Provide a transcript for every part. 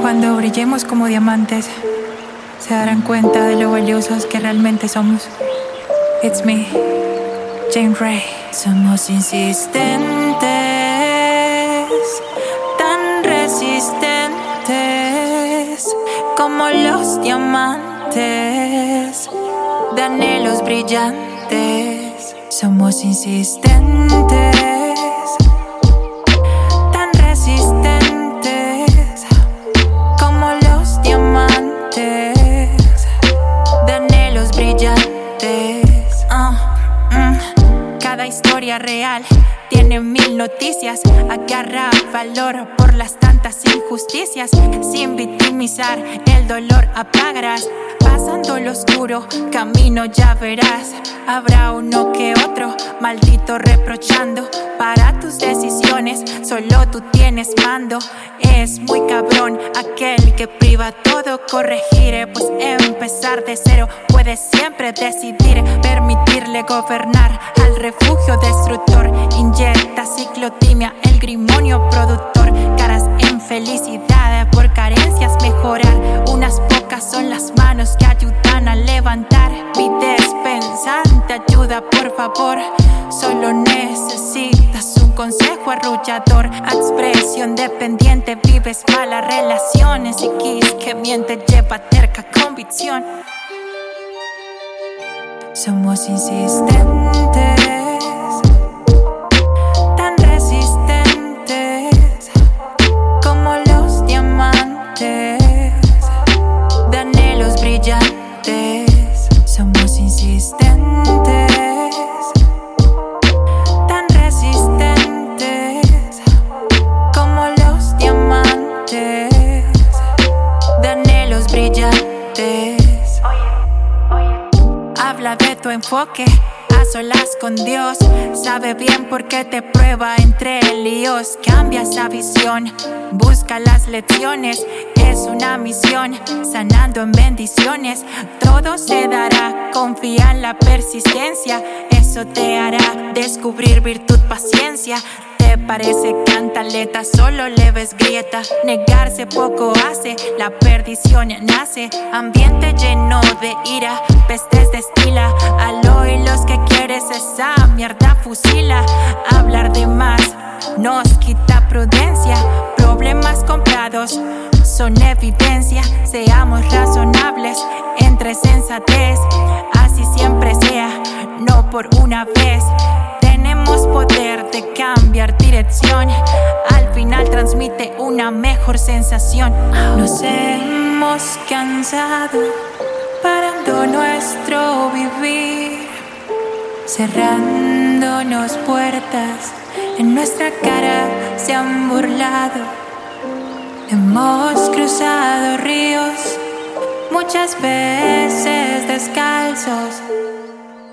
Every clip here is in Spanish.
Cuando brillemos como diamantes, se darán cuenta de lo valiosos que realmente somos. It's me, Jane Ray. Somos insistentes, tan resistentes como los diamantes de anhelos brillantes. Somos insistentes. Cada historia real tiene mil noticias. Agarra valor por las tantas injusticias. Sin victimizar, el dolor apagarás. Pasando lo oscuro, camino ya verás. Habrá uno que otro, maldito reprochando. Para tus decisiones, solo tú tienes mando. Es muy cabrón aquel que priva todo. Corregiré, pues empezar de cero. Puedes siempre decidir, permitirle gobernar al refugio destructor. Inyecta ciclotimia, el grimonio productor. Vives malas relaciones. Y kiss que miente, lleva terca convicción. Somos insistentes, tan resistentes como los diamantes de anhelos brillantes. Tu enfoque, a solas con Dios. Sabe bien por qué te prueba entre líos. Cambia esa visión, busca las lecciones. Es una misión, sanando en bendiciones. Todo se dará, confía en la persistencia. Eso te hará descubrir virtud, paciencia. Te parece cantaleta, solo le ves grieta. Negarse poco hace, la perdición nace. Ambiente lleno de ira, pestes destila. Al oír los que quieres esa mierda fusila. Hablar de más nos quita prudencia. Problemas comprados son evidencia. Seamos razonables entre sensatez. Así siempre sea, no por una vez. Nos hemos cansado parando nuestro vivir, cerrándonos puertas. En nuestra cara se han burlado. Hemos cruzado ríos muchas veces descalzos,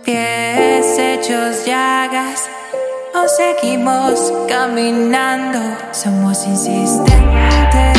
pies hechos llagas. O seguimos caminando, somos insistentes.